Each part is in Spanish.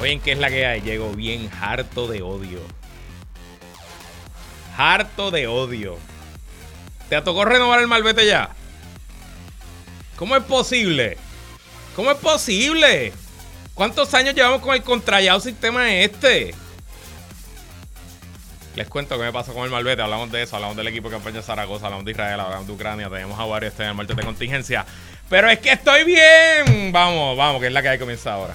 Oye, ¿qué es la que hay? Llego bien harto de odio. Harto de odio. ¿Te tocó renovar el malvete ya? ¿Cómo es posible? ¿Cómo es posible? ¿Cuántos años llevamos con el contrallado sistema este? Les cuento qué me pasó con el Malvete. Hablamos de eso, hablamos del equipo que acompaña a Zaragoza, hablamos de Israel, hablamos de Ucrania, tenemos a varios en el martes de contingencia. Pero es que estoy bien. Vamos, vamos, que es la que hay que comienza ahora.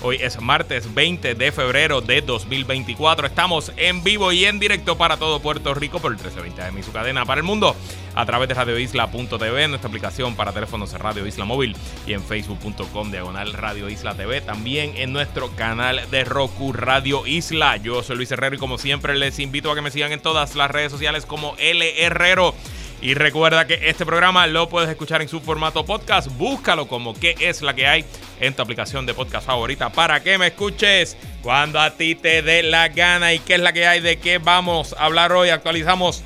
Hoy es martes 20 de febrero de 2024. Estamos en vivo y en directo para todo Puerto Rico por el 1320 de su cadena para el mundo a través de radioisla.tv, nuestra aplicación para teléfonos Radio Isla Móvil y en facebook.com diagonal Radio Isla TV. También en nuestro canal de Roku Radio Isla. Yo soy Luis Herrero y como siempre les invito a que me sigan en todas las redes sociales como L Herrero. Y recuerda que este programa lo puedes escuchar en su formato podcast. Búscalo como qué es la que hay en tu aplicación de podcast favorita para que me escuches cuando a ti te dé la gana y qué es la que hay, de qué vamos a hablar hoy. Actualizamos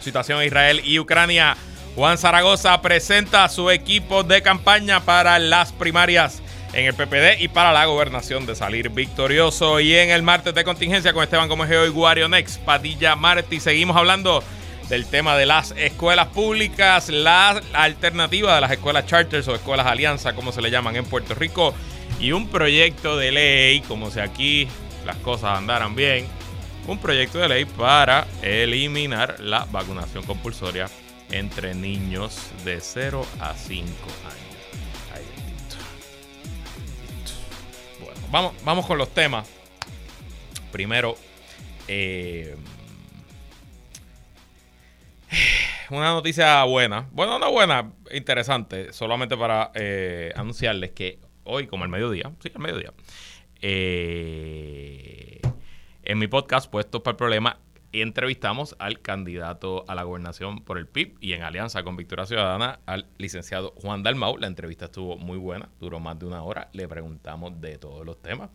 situación en Israel y Ucrania. Juan Zaragoza presenta su equipo de campaña para las primarias en el PPD y para la gobernación de salir victorioso. Y en el martes de contingencia con Esteban Gómez y Guario Next, Padilla Martí. Seguimos hablando del tema de las escuelas públicas, la alternativa de las escuelas charters o escuelas alianza, como se le llaman en Puerto Rico, y un proyecto de ley, como si aquí las cosas andaran bien, un proyecto de ley para eliminar la vacunación compulsoria entre niños de 0 a 5 años. Ahí Bueno, vamos, vamos con los temas. Primero, eh, una noticia buena. Bueno, no buena, interesante. Solamente para eh, anunciarles que hoy, como el mediodía, sí, el mediodía, eh, en mi podcast, Puestos para el Problema, entrevistamos al candidato a la gobernación por el PIB y en alianza con Victoria Ciudadana al licenciado Juan Dalmau. La entrevista estuvo muy buena, duró más de una hora. Le preguntamos de todos los temas.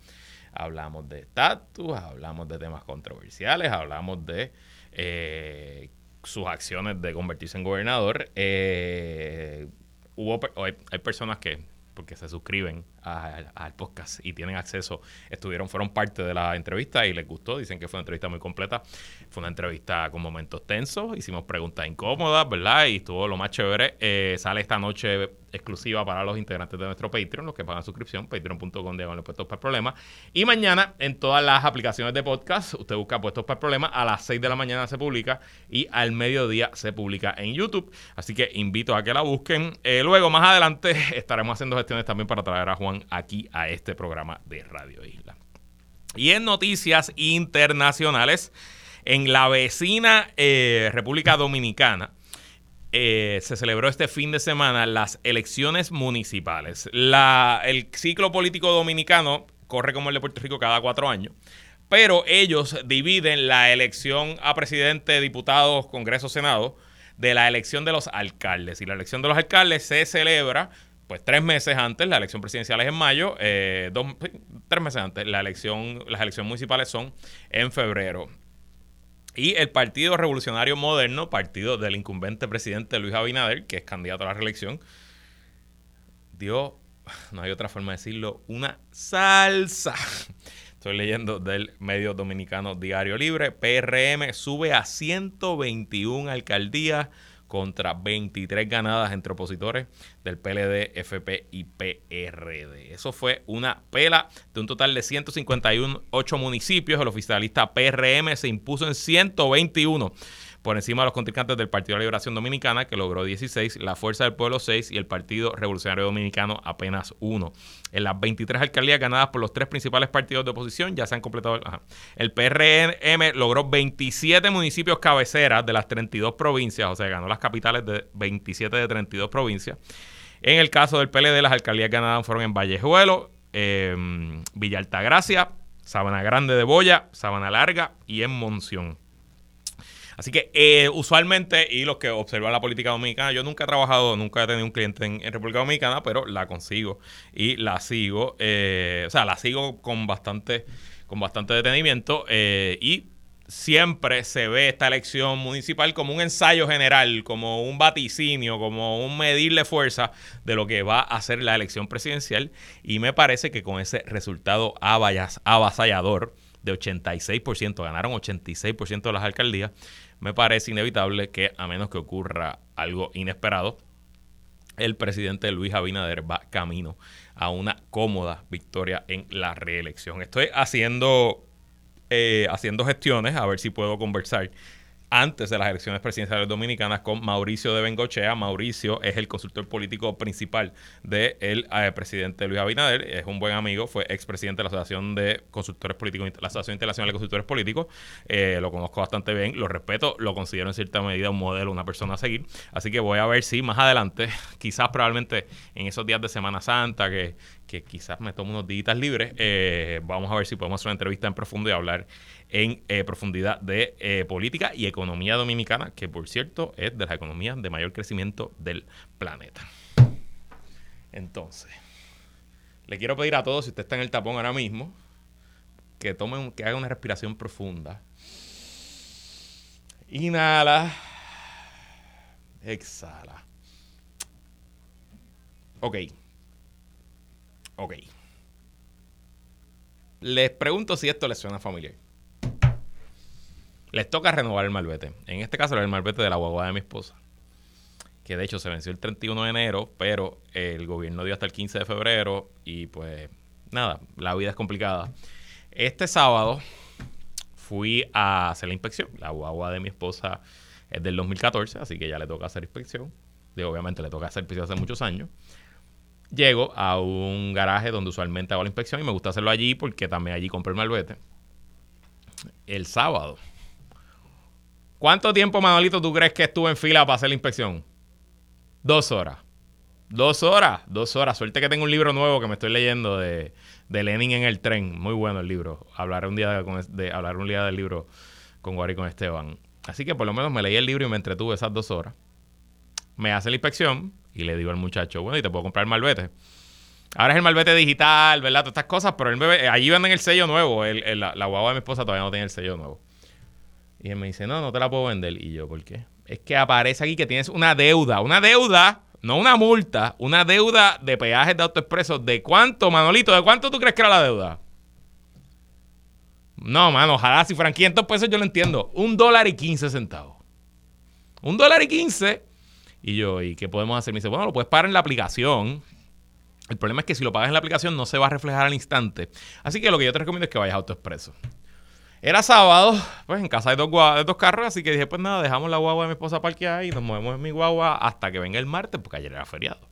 Hablamos de estatus, hablamos de temas controversiales, hablamos de eh, sus acciones de convertirse en gobernador, eh, hubo, hay, personas que, porque se suscriben al podcast y tienen acceso, estuvieron, fueron parte de la entrevista y les gustó, dicen que fue una entrevista muy completa, fue una entrevista con momentos tensos, hicimos preguntas incómodas, ¿verdad? Y estuvo lo más chévere, eh, sale esta noche exclusiva para los integrantes de nuestro Patreon, los que pagan suscripción, patreon.com de puestos para el problema. Y mañana en todas las aplicaciones de podcast, usted busca puestos para el problema, a las 6 de la mañana se publica y al mediodía se publica en YouTube. Así que invito a que la busquen. Eh, luego, más adelante, estaremos haciendo gestiones también para traer a Juan aquí a este programa de Radio Isla. Y en noticias internacionales, en la vecina eh, República Dominicana, eh, se celebró este fin de semana las elecciones municipales. el ciclo político dominicano corre como el de Puerto Rico cada cuatro años, pero ellos dividen la elección a presidente, diputados, Congreso, Senado de la elección de los alcaldes. Y la elección de los alcaldes se celebra pues tres meses antes, la elección presidencial es en mayo, eh, tres meses antes, la elección, las elecciones municipales son en febrero. Y el Partido Revolucionario Moderno, partido del incumbente presidente Luis Abinader, que es candidato a la reelección, dio, no hay otra forma de decirlo, una salsa. Estoy leyendo del medio dominicano Diario Libre. PRM sube a 121 alcaldías contra 23 ganadas entre opositores del PLD, FP y PRD. Eso fue una pela de un total de 158 municipios. El oficialista PRM se impuso en 121 por encima de los contrincantes del Partido de la Liberación Dominicana, que logró 16, la Fuerza del Pueblo 6 y el Partido Revolucionario Dominicano apenas 1. En las 23 alcaldías ganadas por los tres principales partidos de oposición ya se han completado. El PRM logró 27 municipios cabeceras de las 32 provincias, o sea, ganó las capitales de 27 de 32 provincias. En el caso del PLD, las alcaldías ganadas fueron en Vallejuelo, eh, Villa Altagracia, Sabana Grande de Boya, Sabana Larga y en Monción. Así que eh, usualmente, y los que observan la política dominicana, yo nunca he trabajado, nunca he tenido un cliente en, República Dominicana, pero la consigo y la sigo, eh, o sea, la sigo con bastante, con bastante detenimiento eh, y siempre se ve esta elección municipal como un ensayo general, como un vaticinio, como un medirle fuerza de lo que va a ser la elección presidencial y me parece que con ese resultado avasallador de 86%, ganaron 86% de las alcaldías, me parece inevitable que a menos que ocurra algo inesperado, el presidente Luis Abinader va camino a una cómoda victoria en la reelección. Estoy haciendo, eh, haciendo gestiones a ver si puedo conversar antes de las elecciones presidenciales dominicanas con Mauricio de Bengochea. Mauricio es el consultor político principal del eh, presidente Luis Abinader, es un buen amigo, fue expresidente de la Asociación de Consultores Políticos, la Asociación Internacional de Consultores Políticos, eh, lo conozco bastante bien, lo respeto, lo considero en cierta medida un modelo, una persona a seguir, así que voy a ver si más adelante, quizás probablemente en esos días de Semana Santa, que, que quizás me tomo unos días libres, eh, vamos a ver si podemos hacer una entrevista en profundo y hablar en eh, profundidad de eh, política y economía dominicana, que por cierto es de las economías de mayor crecimiento del planeta. Entonces, le quiero pedir a todos, si usted está en el tapón ahora mismo, que tomen, que haga una respiración profunda. Inhala. Exhala. Ok. Ok. Les pregunto si esto les suena familiar les toca renovar el malvete. En este caso, el malvete de la guagua de mi esposa. Que de hecho se venció el 31 de enero, pero el gobierno dio hasta el 15 de febrero y pues nada, la vida es complicada. Este sábado fui a hacer la inspección. La guagua de mi esposa es del 2014, así que ya le toca hacer inspección. Y obviamente le toca hacer inspección hace muchos años. Llego a un garaje donde usualmente hago la inspección y me gusta hacerlo allí porque también allí compré el malvete. El sábado ¿Cuánto tiempo, Manolito, tú crees que estuve en fila para hacer la inspección? Dos horas. Dos horas, dos horas. Suerte que tengo un libro nuevo que me estoy leyendo de, de Lenin en el tren. Muy bueno el libro. Hablaré un día de, hablar un día del libro con Guari con Esteban. Así que por lo menos me leí el libro y me entretuve esas dos horas. Me hace la inspección y le digo al muchacho, bueno, y te puedo comprar el malvete. Ahora es el malvete digital, ¿verdad? Todas estas cosas, pero el bebé, allí venden el sello nuevo. la, la guagua de mi esposa todavía no tiene el sello nuevo. Y él me dice, no, no te la puedo vender. Y yo, ¿por qué? Es que aparece aquí que tienes una deuda, una deuda, no una multa, una deuda de peajes de autoexpreso. ¿De cuánto, Manolito? ¿De cuánto tú crees que era la deuda? No, mano, ojalá si fueran 500 pesos yo lo entiendo. Un dólar y 15 centavos. Un dólar y 15. Y yo, ¿y qué podemos hacer? Me dice, bueno, lo puedes pagar en la aplicación. El problema es que si lo pagas en la aplicación no se va a reflejar al instante. Así que lo que yo te recomiendo es que vayas a AutoExpreso. Era sábado, pues en casa de dos, de dos carros, así que dije, pues nada, dejamos la guagua de mi esposa parqueada y nos movemos en mi guagua hasta que venga el martes, porque ayer era feriado.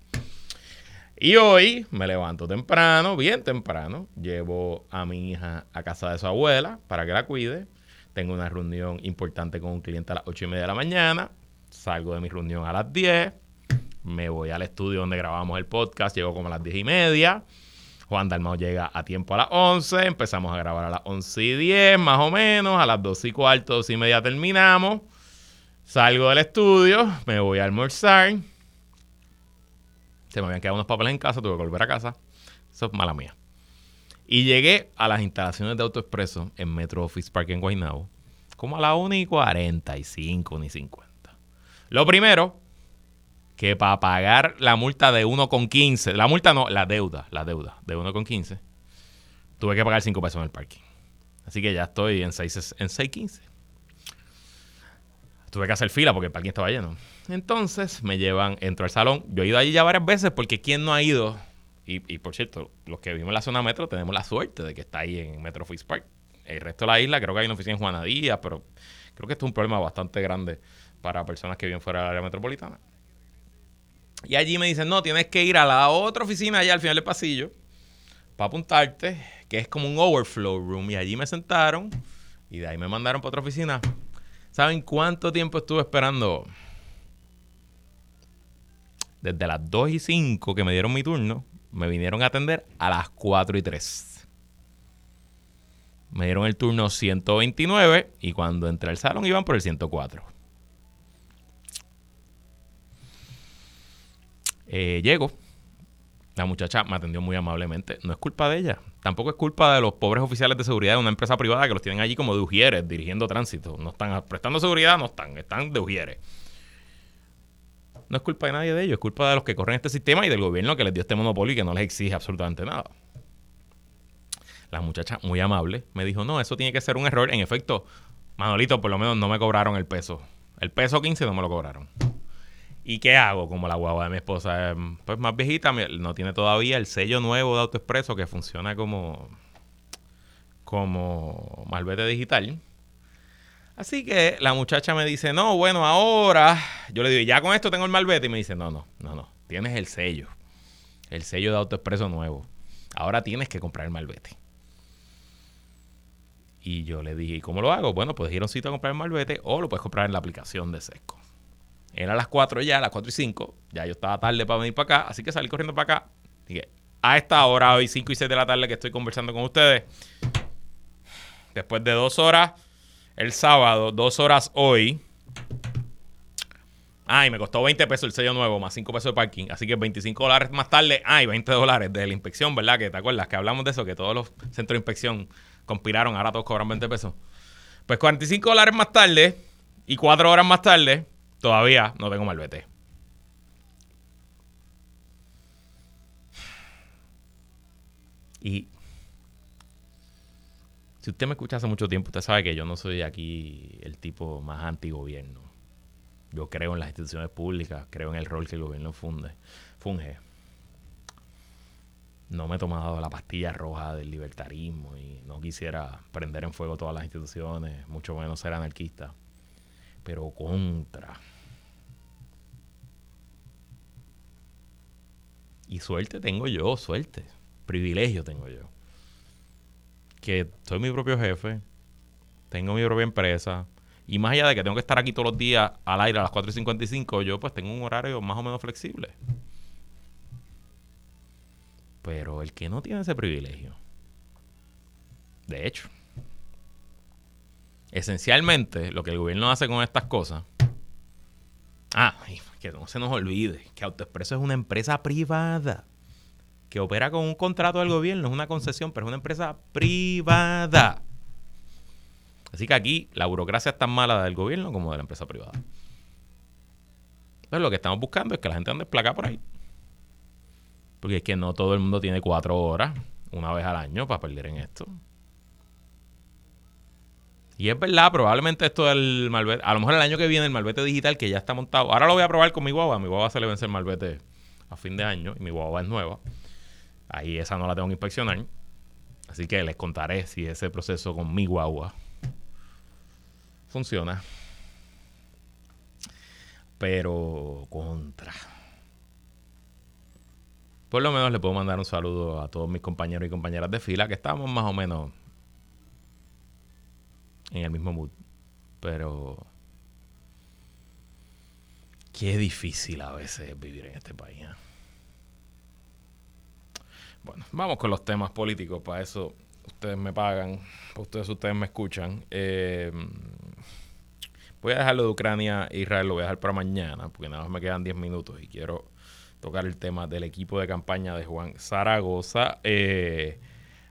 Y hoy me levanto temprano, bien temprano, llevo a mi hija a casa de su abuela para que la cuide. Tengo una reunión importante con un cliente a las ocho y media de la mañana. Salgo de mi reunión a las 10. Me voy al estudio donde grabamos el podcast. Llego como a las diez y media. Juan Dalmau llega a tiempo a las 11, empezamos a grabar a las 11 y 10 más o menos, a las 12 y cuarto, 12 y media terminamos. Salgo del estudio, me voy a almorzar. Se me habían quedado unos papeles en casa, tuve que volver a casa. Eso es mala mía. Y llegué a las instalaciones de AutoExpreso en Metro Office Park en Guaynabo como a las 1 y 45, 1 y 50. Lo primero, que para pagar la multa de 1,15, la multa no, la deuda, la deuda de 1,15, tuve que pagar 5 pesos en el parking. Así que ya estoy en 6, en 6.15. Tuve que hacer fila porque el parking estaba lleno. Entonces me llevan, entro al salón. Yo he ido allí ya varias veces porque ¿quién no ha ido? Y, por cierto, los que vivimos en la zona metro tenemos la suerte de que está ahí en Metro Office Park. El resto de la isla creo que hay una oficina en Juanadía, pero creo que esto es un problema bastante grande para personas que viven fuera del área metropolitana. Y allí me dicen, no, tienes que ir a la otra oficina allá al final del pasillo para apuntarte, que es como un overflow room. Y allí me sentaron y de ahí me mandaron para otra oficina. ¿Saben cuánto tiempo estuve esperando? desde las 2 y 5 que me dieron mi turno, me vinieron a atender a las 4 y 3. Me dieron el turno 129 y cuando entré al salón iban por el 104. Eh, llego. La muchacha me atendió muy amablemente. No es culpa de ella. Tampoco es culpa de los pobres oficiales de seguridad de una empresa privada que los tienen allí como de ujieres dirigiendo tránsito. No están prestando seguridad, no están, están de ujieres. No es culpa de nadie de ellos, es culpa de los que corren este sistema y del gobierno que les dio este monopolio y que no les exige absolutamente nada. La muchacha, muy amable, me dijo, no, eso tiene que ser un error. En efecto, Manolito, por lo menos no me cobraron el peso. El peso 15 no me lo cobraron. ¿Y qué hago? Como la guagua de mi esposa es pues, más viejita, no tiene todavía el sello nuevo de AutoExpreso que funciona como, como malvete digital. Así que la muchacha me dice, no, bueno, ahora, yo le digo, ya con esto tengo el malvete. Y me dice, no, no, no, no, tienes el sello, el sello de AutoExpreso nuevo. Ahora tienes que comprar el malvete. Y yo le dije, ¿y cómo lo hago? Bueno, puedes ir a un sitio a comprar el malvete o lo puedes comprar en la aplicación de Sesco. Era las 4 ya, las 4 y 5. Ya yo estaba tarde para venir para acá, así que salí corriendo para acá. Dije, a esta hora, hoy 5 y 6 de la tarde que estoy conversando con ustedes, después de dos horas el sábado, dos horas hoy. Ay, me costó 20 pesos el sello nuevo, más 5 pesos de parking. Así que 25 dólares más tarde. Ay, 20 dólares de la inspección, ¿verdad? Que te acuerdas que hablamos de eso, que todos los centros de inspección conspiraron, ahora todos cobran 20 pesos. Pues 45 dólares más tarde y 4 horas más tarde, todavía no tengo malvete. Y si usted me escucha hace mucho tiempo, usted sabe que yo no soy aquí el tipo más antigobierno. Yo creo en las instituciones públicas, creo en el rol que el gobierno funde, funge. No me he tomado la pastilla roja del libertarismo y no quisiera prender en fuego todas las instituciones, mucho menos ser anarquista. Pero contra. Y suerte tengo yo, suerte. Privilegio tengo yo que soy mi propio jefe, tengo mi propia empresa, y más allá de que tengo que estar aquí todos los días al aire a las 4 y 55, yo pues tengo un horario más o menos flexible. Pero el que no tiene ese privilegio, de hecho, esencialmente lo que el gobierno hace con estas cosas, ah, que no se nos olvide que AutoExpreso es una empresa privada que opera con un contrato del gobierno, es una concesión, pero es una empresa privada. Así que aquí la burocracia es tan mala del gobierno como de la empresa privada. Entonces lo que estamos buscando es que la gente ande desplacada por ahí. Porque es que no todo el mundo tiene cuatro horas una vez al año para perder en esto. Y es verdad, probablemente esto del malvete, a lo mejor el año que viene el malvete digital que ya está montado, ahora lo voy a probar con mi guagua, mi guagua se le vence el malvete a fin de año y mi guagua es nueva. Ahí esa no la tengo que inspeccionar. Así que les contaré si ese proceso con mi guagua funciona. Pero contra. Por lo menos le puedo mandar un saludo a todos mis compañeros y compañeras de fila que estamos más o menos en el mismo mood. Pero qué difícil a veces vivir en este país. ¿eh? Bueno, vamos con los temas políticos. Para eso ustedes me pagan, para ustedes ustedes me escuchan. Eh, voy a dejarlo de Ucrania e Israel, lo voy a dejar para mañana, porque nada más me quedan 10 minutos y quiero tocar el tema del equipo de campaña de Juan Zaragoza. Eh,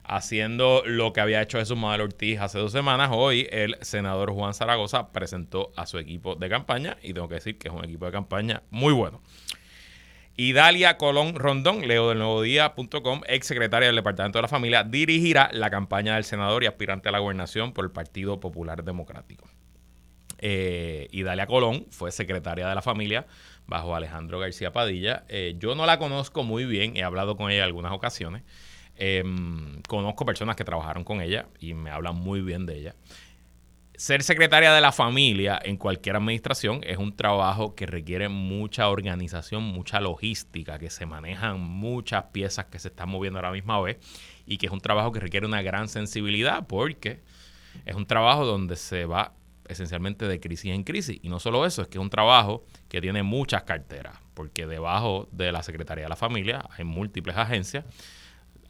haciendo lo que había hecho Jesús Manuel Ortiz hace dos semanas, hoy el senador Juan Zaragoza presentó a su equipo de campaña y tengo que decir que es un equipo de campaña muy bueno. Y Dalia Colón Rondón, leo del nuevo día.com, ex secretaria del Departamento de la Familia, dirigirá la campaña del senador y aspirante a la gobernación por el Partido Popular Democrático. Eh, y Dalia Colón fue secretaria de la familia bajo Alejandro García Padilla. Eh, yo no la conozco muy bien, he hablado con ella en algunas ocasiones. Em, conozco personas que trabajaron con ella y me hablan muy bien de ella ser secretaria de la familia en cualquier administración es un trabajo que requiere mucha organización, mucha logística, que se manejan muchas piezas que se están moviendo a la misma vez y que es un trabajo que requiere una gran sensibilidad porque es un trabajo donde se va esencialmente de crisis en crisis. Y no solo eso, es que es un trabajo que tiene muchas carteras. porque debajo de la Secretaría de la Familia hay múltiples agencias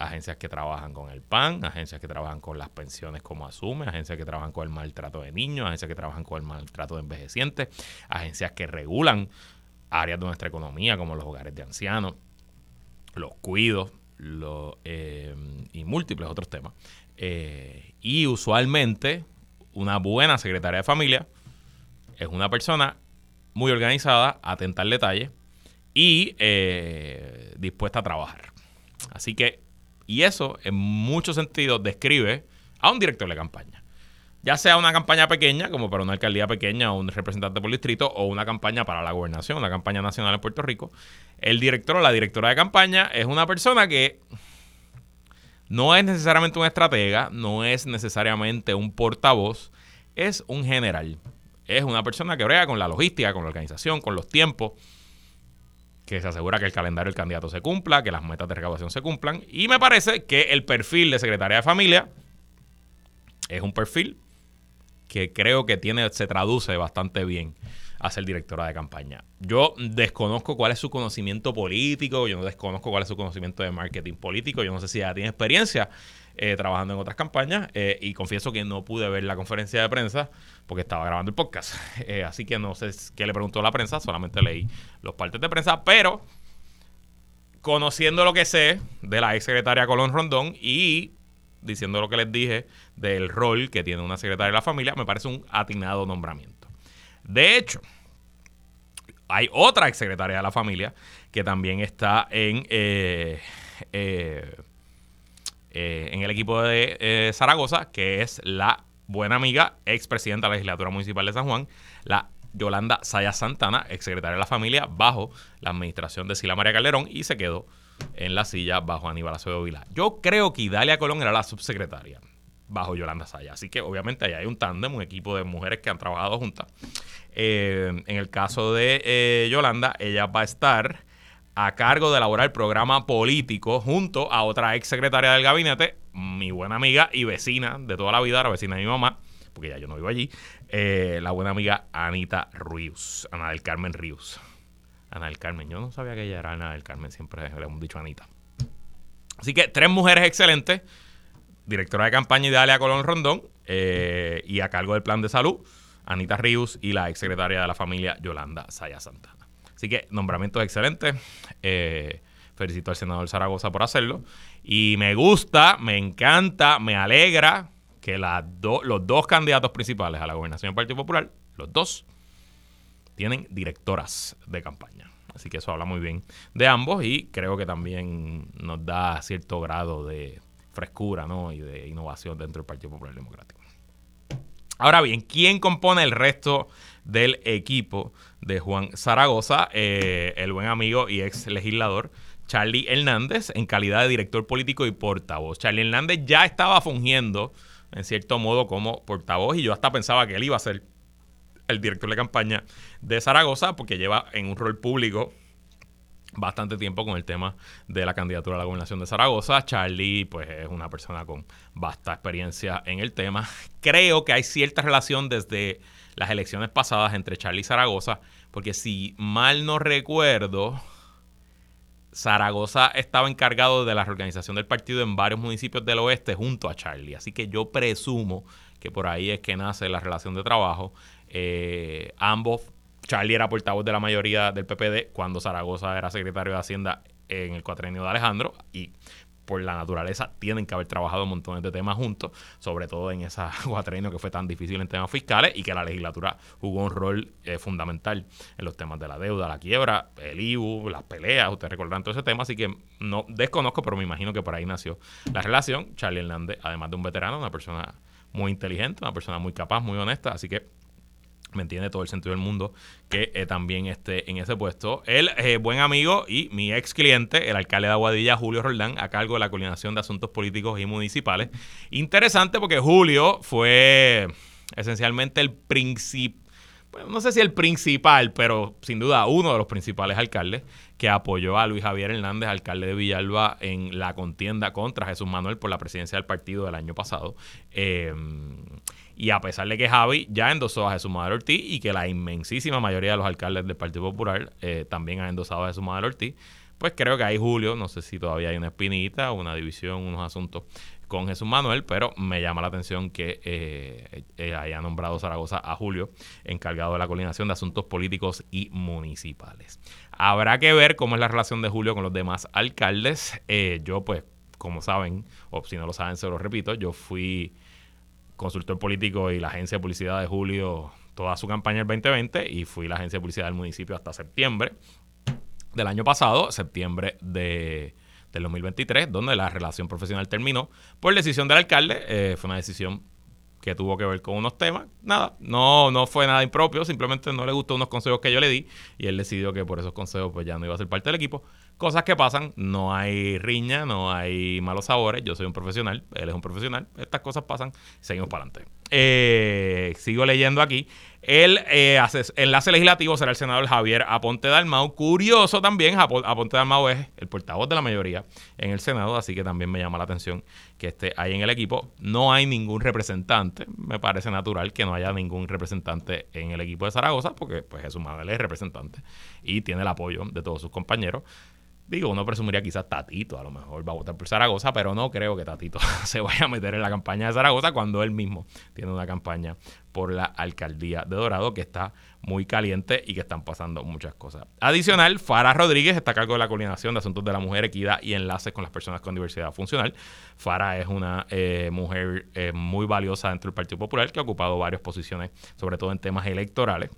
agencias que trabajan con el PAN, agencias que trabajan con las pensiones como asume, agencias que trabajan con el maltrato de niños, agencias que trabajan con el maltrato de envejecientes, agencias que regulan áreas de nuestra economía como los hogares de ancianos, los cuidos eh, y múltiples otros temas. Eh, y usualmente una buena secretaria de familia es una persona muy organizada, atenta al detalle y eh, dispuesta a trabajar. Así que y eso, en muchos sentidos, describe a un director de campaña. Ya sea una campaña pequeña, como para una alcaldía pequeña o un representante por distrito, o una campaña para la gobernación, una campaña nacional en Puerto Rico. El director o la directora de campaña es una persona que no es necesariamente un estratega, no es necesariamente un portavoz, es un general. Es una persona que brega con la logística, con la organización, con los tiempos que se asegura que el calendario del candidato se cumpla, que las metas de recaudación se cumplan. Y me parece que el perfil de secretaria de familia es un perfil que creo que tiene, se traduce bastante bien a ser directora de campaña. Yo desconozco cuál es su conocimiento político, yo no desconozco cuál es su conocimiento de marketing político, yo no sé si ella tiene experiencia eh, trabajando en otras campañas eh, y confieso que no pude ver la conferencia de prensa porque estaba grabando el podcast. Eh, así que no sé qué le preguntó la prensa, solamente leí los partes de prensa, pero conociendo lo que sé de la ex secretaria Colón Rondón y diciendo lo que les dije del rol que tiene una secretaria de la familia, me parece un atinado nombramiento. De hecho, hay otra ex secretaria de la familia que también está en, eh, en el equipo de Zaragoza, que es la buena amiga, ex presidenta de la legislatura municipal de San Juan, la Yolanda Saya Santana, ex secretaria de la familia, bajo la administración de Sila María Calderón y se quedó en la silla bajo Aníbal Acevedo Vila. Yo creo que Idalia Colón era la subsecretaria bajo Yolanda Saya. Así que obviamente ahí hay un tándem, un equipo de mujeres que han trabajado juntas. Eh, en el caso de eh, Yolanda, ella va a estar a cargo de elaborar el programa político junto a otra ex secretaria del gabinete, mi buena amiga y vecina de toda la vida, la vecina de mi mamá, porque ya yo no vivo allí, eh, la buena amiga Anita Ríos, Ana del Carmen Ríos. Ana del Carmen, yo no sabía que ella era Ana del Carmen, siempre le hemos dicho Anita. Así que tres mujeres excelentes, directora de campaña Idalia Colón Rondón eh, y a cargo del plan de salud, Anita Ríos y la ex secretaria de la familia Yolanda Saya Santana. Así que nombramientos excelentes. Eh, felicito al senador Zaragoza por hacerlo. Y me gusta, me encanta, me alegra que los dos candidatos principales a la gobernación del Partido Popular, los dos, tienen directoras de campaña. Así que eso habla muy bien de ambos y creo que también nos da cierto grado de frescura ¿no? y de innovación dentro del Partido Popular Democrático. Ahora bien, ¿quién compone el resto del equipo de Juan Zaragoza? Eh, el buen amigo y ex legislador Charlie Hernández en calidad de director político y portavoz. Charlie Hernández ya estaba fungiendo en cierto modo como portavoz y yo hasta pensaba que él iba a ser el director de campaña de Zaragoza porque lleva en un rol público bastante tiempo con el tema de la candidatura a la gobernación de Zaragoza. Charlie, pues, es una persona con vasta experiencia en el tema. Creo que hay cierta relación desde las elecciones pasadas entre Charlie y Zaragoza, porque si mal no recuerdo, Zaragoza estaba encargado de la reorganización del partido en varios municipios del oeste junto a Charlie. Así que yo presumo que por ahí es que nace la relación de trabajo. Eh, ambos, Charlie era portavoz de la mayoría del PPD cuando Zaragoza era secretario de Hacienda en el cuatrenio de Alejandro y por la naturaleza, tienen que haber trabajado montón de temas juntos, sobre todo en esa cuatrenio que fue tan difícil en temas fiscales y que la legislatura jugó un rol eh, fundamental en los temas de la deuda, la quiebra, el IBU, las peleas, ustedes recordarán todo ese tema, así que no desconozco, pero me imagino que por ahí nació la relación. Charlie Hernández, además de un veterano, una persona muy inteligente, una persona muy capaz, muy honesta, así que me entiende todo el sentido del mundo que eh, también esté en ese puesto. El eh, buen amigo y mi ex cliente, el alcalde de Aguadilla, Julio Roldán, a cargo de la coordinación de asuntos políticos y municipales. Interesante porque Julio fue esencialmente el principal no sé si el principal, pero sin duda uno de los principales alcaldes que apoyó a Luis Javier Hernández, alcalde de Villalba, en la contienda contra Jesús Manuel por la presidencia del partido del año pasado. Eh, y a pesar de que Javi ya endosó a Jesús Manuel Ortiz y que la inmensísima mayoría de los alcaldes del Partido Popular eh, también han endosado a Jesús Manuel Ortiz, pues creo que ahí Julio, no sé si todavía hay una espinita, una división, unos asuntos con Jesús Manuel, pero me llama la atención que eh, eh, haya nombrado Zaragoza a Julio, encargado de la coordinación de asuntos políticos y municipales. Habrá que ver cómo es la relación de Julio con los demás alcaldes. yo, pues, como saben, o si no lo saben, se lo repito, yo fui consultor político y la agencia de publicidad de Julio toda su campaña el 2020 y fui la agencia de publicidad del municipio hasta septiembre del año pasado, septiembre de, del 2023, donde la relación profesional terminó por decisión del alcalde. Eh, fue una decisión que tuvo que ver con unos temas. Nada, no, no fue nada impropio, simplemente no le gustó unos consejos que yo le di y él decidió que por esos consejos pues ya no iba a ser parte del equipo. Cosas que pasan, no hay riña, no hay malos sabores, yo soy un profesional, él es un profesional, estas cosas pasan, seguimos para adelante. Eh, sigo leyendo aquí. El eh, enlace legislativo será el senador Javier Aponte Dalmau. Curioso también, Aponte Dalmau es el portavoz de la mayoría en el Senado, así que también me llama la atención que esté ahí en el equipo. No hay ningún representante, me parece natural que no haya ningún representante en el equipo de Zaragoza, porque pues Jesús Manuel es representante y tiene el apoyo de todos sus compañeros. Digo, uno presumiría quizás Tatito, a lo mejor va a votar por Zaragoza, pero no creo que Tatito se vaya a meter en la campaña de Zaragoza cuando él mismo tiene una campaña por la alcaldía de Dorado que está muy caliente y que están pasando muchas cosas. Adicional, Farah Rodríguez está a cargo de la coordinación de asuntos de la mujer, equidad y enlaces con las personas con diversidad funcional. Farah es una eh, mujer eh, muy valiosa dentro del Partido Popular que ha ocupado varias posiciones, sobre todo en temas electorales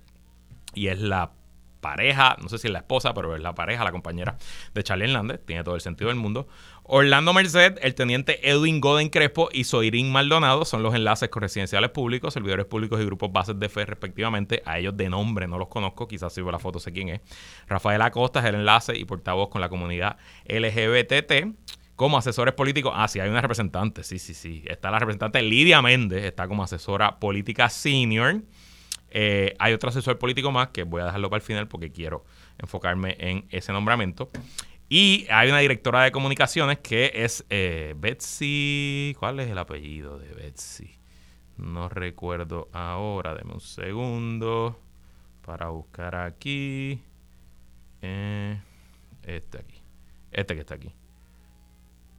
y es la pareja, no sé si es la esposa, pero es la pareja, la compañera de Charlie Hernández, tiene todo el sentido del mundo. Orlando Merced, el teniente Edwin Goden Crespo y Soirín Maldonado son los enlaces con residenciales públicos, servidores públicos y grupos bases de fe respectivamente. A ellos de nombre no los conozco, quizás si veo la foto sé quién es. Rafael Acosta es el enlace y portavoz con la comunidad LGBTT como asesores políticos. Ah, sí, hay una representante. Sí, sí, sí. Está la representante Lidia Méndez, está como asesora política senior. Eh, hay otro asesor político más que voy a dejarlo para el final porque quiero enfocarme en ese nombramiento. Y hay una directora de comunicaciones que es eh, Betsy. ¿Cuál es el apellido de Betsy? No recuerdo ahora. Deme un segundo para buscar aquí. Eh, este aquí. Este que está aquí.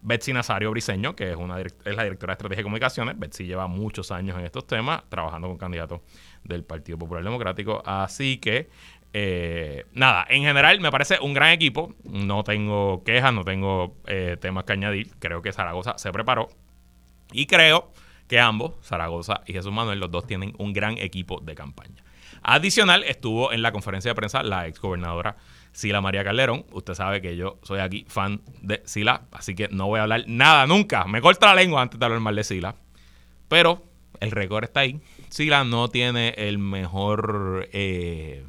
Betsy Nazario Briseño, que es, una, es la directora de Estrategia de Comunicaciones. Betsy lleva muchos años en estos temas, trabajando con candidatos del Partido Popular Democrático. Así que, eh, nada, en general me parece un gran equipo. No tengo quejas, no tengo eh, temas que añadir. Creo que Zaragoza se preparó. Y creo que ambos, Zaragoza y Jesús Manuel, los dos tienen un gran equipo de campaña. Adicional, estuvo en la conferencia de prensa la exgobernadora Sila María Calderón. Usted sabe que yo soy aquí fan de Sila, así que no voy a hablar nada nunca. Me corta la lengua antes de hablar mal de Sila. Pero el récord está ahí. Sila no tiene el mejor eh,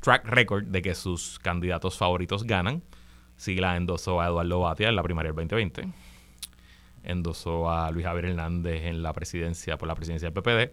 track record de que sus candidatos favoritos ganan. Sila endosó a Eduardo Batia en la primaria del 2020. Endosó a Luis Javier Hernández en la presidencia por la presidencia del PPD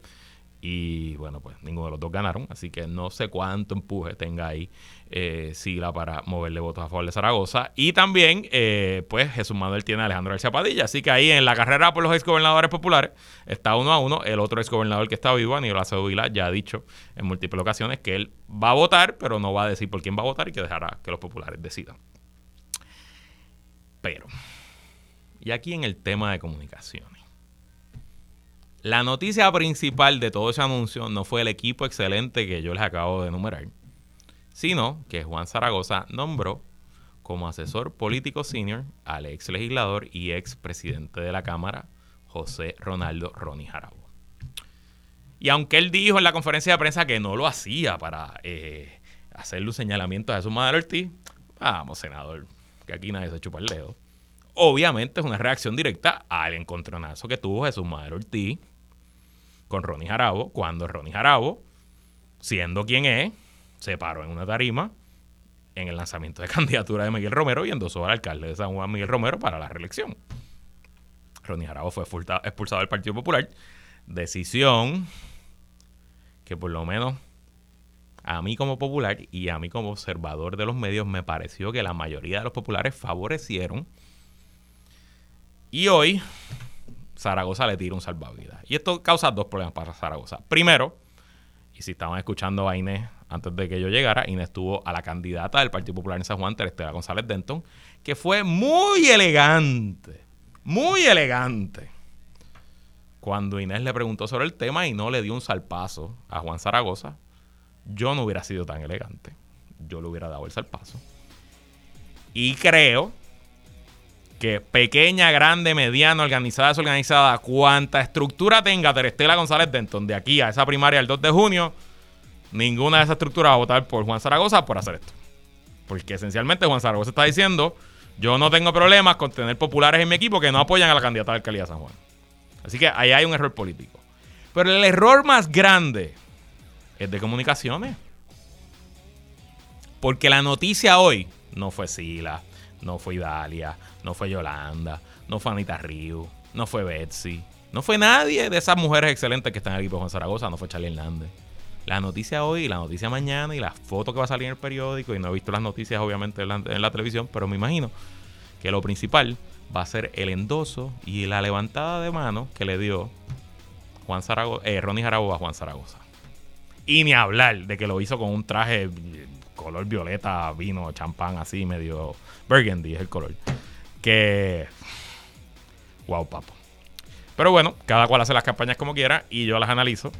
y bueno, pues ninguno de los dos ganaron, así que no sé cuánto empuje tenga ahí eh, Sila para moverle votos a favor de Zaragoza. Y también, eh, pues Jesús Manuel tiene a Alejandro García Padilla, así que ahí en la carrera por los exgobernadores populares está uno a uno. El otro exgobernador que está vivo, Aníbal Acevedo ya ha dicho en múltiples ocasiones que él va a votar, pero no va a decir por quién va a votar y que dejará que los populares decidan. Pero, y aquí en el tema de comunicaciones la noticia principal de todo ese anuncio no fue el equipo excelente que yo les acabo de enumerar, sino que Juan Zaragoza nombró como asesor político senior al ex legislador y ex presidente de la Cámara, José Ronaldo Ronnie Jarabo. Y aunque él dijo en la conferencia de prensa que no lo hacía para eh, hacerle un señalamiento a Jesús Madero Ortiz, vamos, senador, que aquí nadie se chupa el dedo. Obviamente es una reacción directa al encontronazo que tuvo Jesús Madero Ortiz con Ronnie Jarabo, cuando Ronnie Jarabo, siendo quien es, se paró en una tarima en el lanzamiento de candidatura de Miguel Romero y endosó al alcalde de San Juan, Miguel Romero, para la reelección. Ronnie Jarabo fue expulsado del Partido Popular. Decisión que por lo menos a mí como popular y a mí como observador de los medios me pareció que la mayoría de los populares favorecieron. Y hoy Zaragoza le tira un salvavidas. Y esto causa dos problemas para Zaragoza. Primero, y si estaban escuchando a Inés antes de que yo llegara, Inés estuvo a la candidata del Partido Popular en San Juan, Terestela González Denton, que fue muy elegante, muy elegante. Cuando Inés le preguntó sobre el tema y no le dio un salpazo a Juan Zaragoza, yo no hubiera sido tan elegante. Yo le hubiera dado el salpazo. Y creo que pequeña, grande, mediana, organizada, desorganizada, cuanta estructura tenga Terestela González Denton de aquí a esa primaria el 2 de junio, ninguna de esas estructuras va a votar por Juan Zaragoza por hacer esto. Porque esencialmente Juan Zaragoza está diciendo, yo no tengo problemas con tener populares en mi equipo que no apoyan a la candidata de alcaldía de San Juan. Así que ahí hay un error político. Pero el error más grande es de comunicaciones. Porque la noticia hoy no fue Sila, no fue Idalia, no fue Yolanda, no fue Anita Río, no fue Betsy, no fue nadie de esas mujeres excelentes que están aquí por Juan Zaragoza, no fue Charlie Hernández. La noticia hoy, la noticia mañana y la foto que va a salir en el periódico, y no he visto las noticias obviamente en la, televisión, pero me imagino que lo principal va a ser el endoso y la levantada de mano que le dio Juan Zaragoza, eh, Ronnie Jaraboa a Juan Zaragoza. Y ni hablar de que lo hizo con un traje color violeta, vino, champán, así, medio burgundy es el color. Que. Wow, papo. Pero bueno, cada cual hace las campañas como quiera y yo las analizo.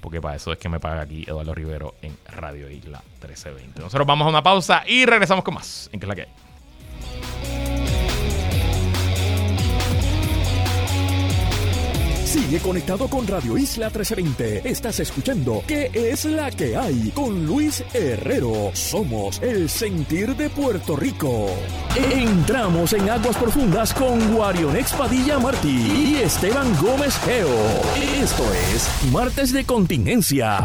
Porque para eso es que me paga aquí Eduardo Rivero en Radio Isla 1320. Nosotros vamos a una pausa y regresamos con más. ¿En qué es la que hay? Sigue conectado con Radio Isla 1320. Estás escuchando ¿Qué es la que hay? Con Luis Herrero. Somos el sentir de Puerto Rico. Entramos en aguas profundas con Guarionex Padilla Martí y Esteban Gómez Geo. Esto es Martes de Contingencia.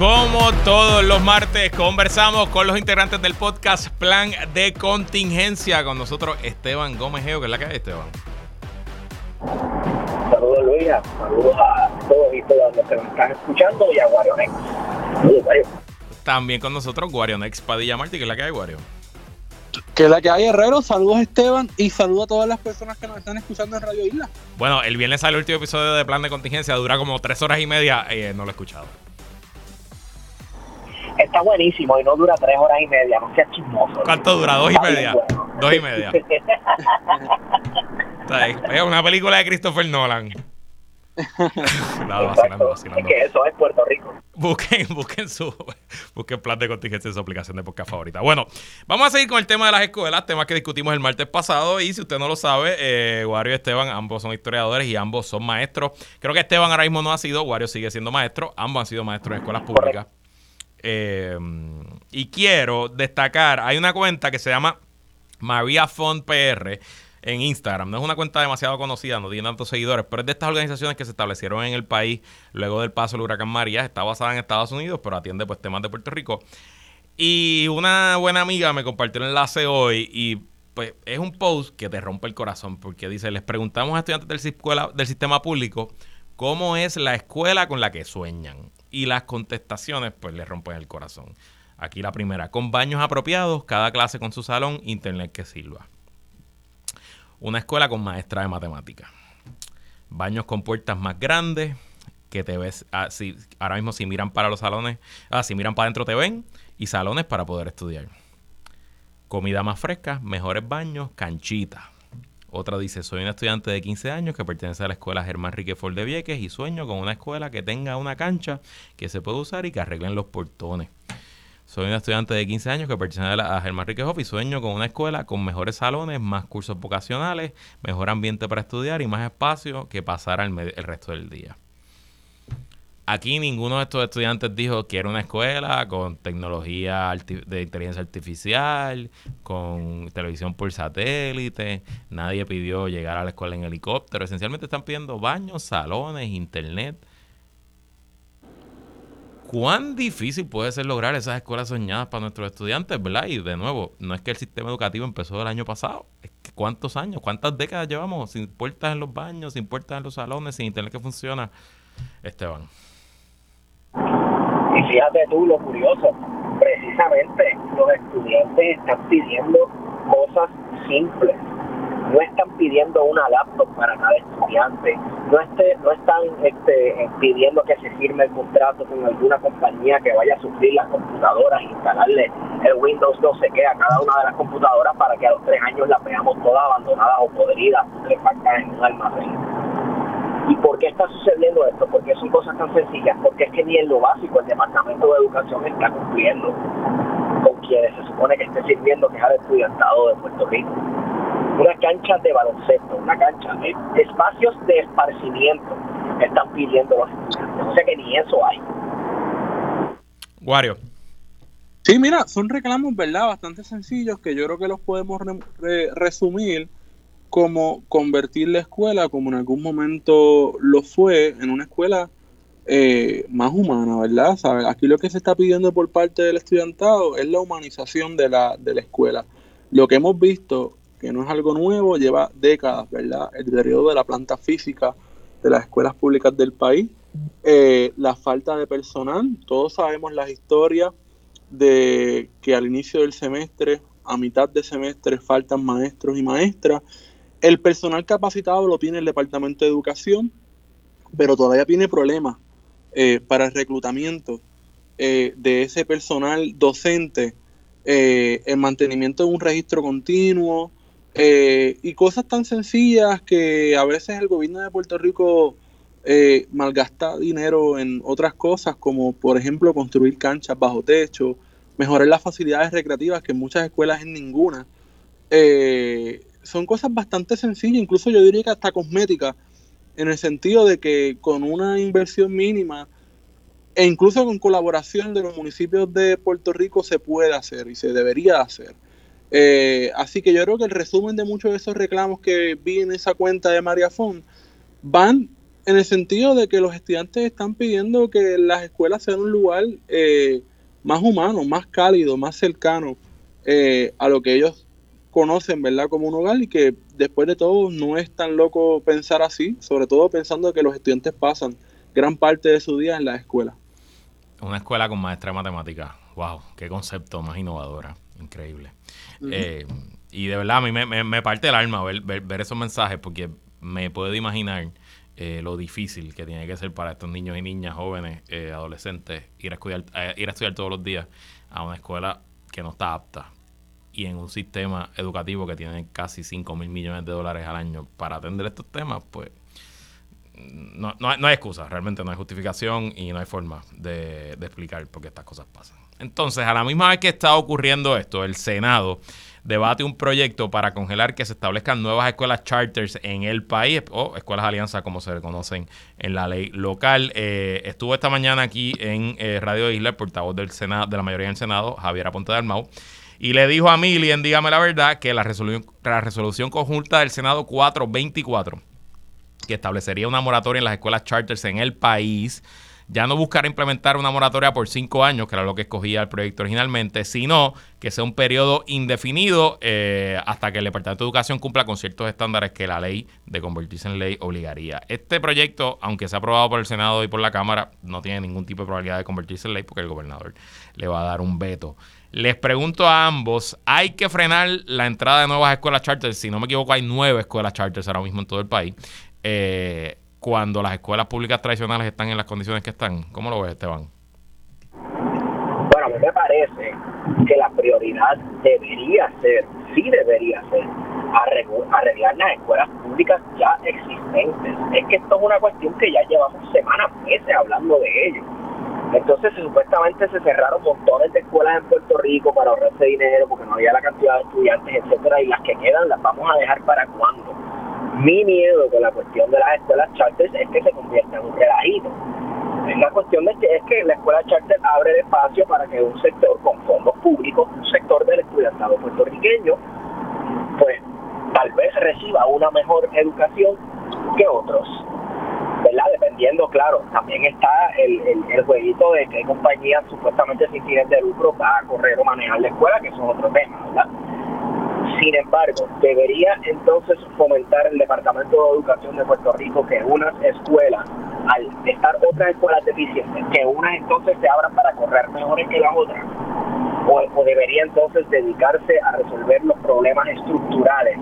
Como todos los martes, conversamos con los integrantes del podcast Plan de Contingencia. Con nosotros Esteban Gómez Geo, que es la que hay, Esteban. Saludos Luis, saludos a todos y todas los que nos están escuchando y a Guarionex. También con nosotros Guarionex Padilla Martí, que es la que hay, Guario. Que es la que hay, Herrero. Saludos Esteban y saludos a todas las personas que nos están escuchando en Radio Isla. Bueno, el viernes sale el último episodio de Plan de Contingencia, dura como tres horas y media, eh, no lo he escuchado. Está buenísimo y no dura tres horas y media, no sea chismoso. ¿Cuánto dura? Dos y media. Dos y media. Es una película de Christopher Nolan. no, vacilando, vacilando. Es que eso es Puerto Rico. Busquen, busquen su busquen plan de contingencia en su aplicación de podcast favorita. Bueno, vamos a seguir con el tema de las escuelas, tema que discutimos el martes pasado. Y si usted no lo sabe, eh, Wario y Esteban, ambos son historiadores y ambos son maestros. Creo que Esteban ahora mismo no ha sido, Wario sigue siendo maestro. Ambos han sido maestros en escuelas públicas. Eh, y quiero destacar, hay una cuenta que se llama María Font PR en Instagram. No es una cuenta demasiado conocida, no tiene tantos seguidores, pero es de estas organizaciones que se establecieron en el país luego del paso del huracán María. Está basada en Estados Unidos, pero atiende pues temas de Puerto Rico. Y una buena amiga me compartió el enlace hoy y pues es un post que te rompe el corazón porque dice, les preguntamos a estudiantes del, del sistema público cómo es la escuela con la que sueñan. Y las contestaciones pues les rompen el corazón. Aquí la primera, con baños apropiados, cada clase con su salón, internet que sirva una escuela con maestra de matemáticas. Baños con puertas más grandes, que te ves, ah, ahora mismo si miran para los salones, ah, si miran para adentro te ven, y salones para poder estudiar. Comida más fresca, mejores baños, canchita. Otra dice, soy un estudiante de 15 años que pertenece a la escuela Germán Ford de Vieques y sueño con una escuela que tenga una cancha que se pueda usar y que arreglen los portones. Soy un estudiante de 15 años que pertenece a Germán Riquejoff y sueño con una escuela con mejores salones, más cursos vocacionales, mejor ambiente para estudiar y más espacio que pasar el, el resto del día. Aquí ninguno de estos estudiantes dijo que era una escuela con tecnología de inteligencia artificial, con televisión por satélite. Nadie pidió llegar a la escuela en helicóptero. Esencialmente están pidiendo baños, salones, internet cuán difícil puede ser lograr esas escuelas soñadas para nuestros estudiantes, ¿verdad? Y de nuevo, no es que el sistema educativo empezó el año pasado, es que cuántos años, cuántas décadas llevamos sin puertas en los baños, sin puertas en los salones, sin internet que funciona, Esteban. Y fíjate tú lo curioso, precisamente los estudiantes están pidiendo cosas simples no están pidiendo una laptop para cada estudiante, no, este, no están este, pidiendo que se firme el contrato con alguna compañía que vaya a suplir las computadoras, instalarle el Windows 12 que a cada una de las computadoras para que a los tres años las veamos todas abandonadas o podridas, putrefactas en un almacén. ¿Y por qué está sucediendo esto? Porque son cosas tan sencillas, porque es que ni en lo básico el Departamento de Educación está cumpliendo con quienes se supone que esté sirviendo, que es al estudiantado de Puerto Rico una cancha de baloncesto, una cancha, de espacios de esparcimiento están pidiendo los estudiantes. O sea que ni eso hay. Wario. Sí, mira, son reclamos, ¿verdad? Bastante sencillos que yo creo que los podemos resumir como convertir la escuela, como en algún momento lo fue, en una escuela eh, más humana, ¿verdad? ¿Sabe? Aquí lo que se está pidiendo por parte del estudiantado es la humanización de la, de la escuela. Lo que hemos visto que no es algo nuevo, lleva décadas, ¿verdad? El deterioro de la planta física de las escuelas públicas del país, eh, la falta de personal, todos sabemos las historias de que al inicio del semestre, a mitad de semestre, faltan maestros y maestras. El personal capacitado lo tiene el Departamento de Educación, pero todavía tiene problemas eh, para el reclutamiento eh, de ese personal docente, el mantenimiento de un registro continuo, eh, y cosas tan sencillas que a veces el gobierno de Puerto Rico eh, malgasta dinero en otras cosas, como por ejemplo construir canchas bajo techo, mejorar las facilidades recreativas, que en muchas escuelas en ninguna. Eh, son cosas bastante sencillas, incluso yo diría que hasta cosméticas, en el sentido de que con una inversión mínima e incluso con colaboración de los municipios de Puerto Rico se puede hacer y se debería hacer. Eh, así que yo creo que el resumen de muchos de esos reclamos que vi en esa cuenta de María Fon van en el sentido de que los estudiantes están pidiendo que las escuelas sean un lugar eh, más humano, más cálido, más cercano eh, a lo que ellos conocen, ¿verdad? Como un hogar y que después de todo no es tan loco pensar así, sobre todo pensando que los estudiantes pasan gran parte de su día en la escuela. Una escuela con maestra de matemáticas. Wow, qué concepto más innovadora. Increíble. Eh, y de verdad, a mí me, parte el alma ver, ver, esos mensajes porque me puedo imaginar eh, lo difícil que tiene que ser para estos niños y niñas, jóvenes, eh, adolescentes, ir a, estudiar, ir a estudiar todos los días a una escuela que no está apta y en un sistema educativo que tiene casi 5 mil millones de dólares al año para atender estos temas, pues no, no, hay excusa, realmente no hay justificación y no hay forma de, de explicar por qué estas cosas pasan. Entonces, a la misma vez que está ocurriendo esto, el Senado debate un proyecto para congelar que se establezcan nuevas escuelas charters en el país, o escuelas alianza como se reconocen en la ley local. Eh, estuvo esta mañana aquí en eh, Radio Isla el portavoz del de la mayoría del Senado, Javier Aponte de Almau, y le dijo a Milian, dígame la verdad, que la resolución, la resolución conjunta del Senado 424, que establecería una moratoria en las escuelas charters en el país, ya no buscar implementar una moratoria por cinco años, que era lo que escogía el proyecto originalmente, sino que sea un periodo indefinido eh, hasta que el Departamento de Educación cumpla con ciertos estándares que la ley de convertirse en ley obligaría. Este proyecto, aunque sea aprobado por el Senado y por la Cámara, no tiene ningún tipo de probabilidad de convertirse en ley porque el gobernador le va a dar un veto. Les pregunto a ambos, ¿hay que frenar la entrada de nuevas escuelas charters? Si no me equivoco, hay nueve escuelas charters ahora mismo en todo el país. Eh, cuando las escuelas públicas tradicionales están en las condiciones que están. ¿Cómo lo ves, Esteban? Bueno, a mí me parece que la prioridad debería ser, sí debería ser, arreglar las escuelas públicas ya existentes. Es que esto es una cuestión que ya llevamos semanas, meses hablando de ello. Entonces, supuestamente se cerraron montones de escuelas en Puerto Rico para ahorrarse dinero porque no había la cantidad de estudiantes, etcétera, y las que quedan las vamos a dejar para cuándo. Mi miedo con la cuestión de las escuelas charters es que se convierta en un relajito. La cuestión es que, es que la escuela charter abre el espacio para que un sector con fondos públicos, un sector del estudiantado puertorriqueño, pues tal vez reciba una mejor educación que otros. ¿verdad? Dependiendo, claro, también está el, el, jueguito de qué compañías supuestamente sin fines de lucro va a correr o manejar la escuela, que eso es otro tema, ¿verdad? Sin embargo, debería entonces fomentar el Departamento de Educación de Puerto Rico que unas escuelas, al estar otras escuelas deficientes, que unas entonces se abran para correr mejores que las otras, o, debería entonces dedicarse a resolver los problemas estructurales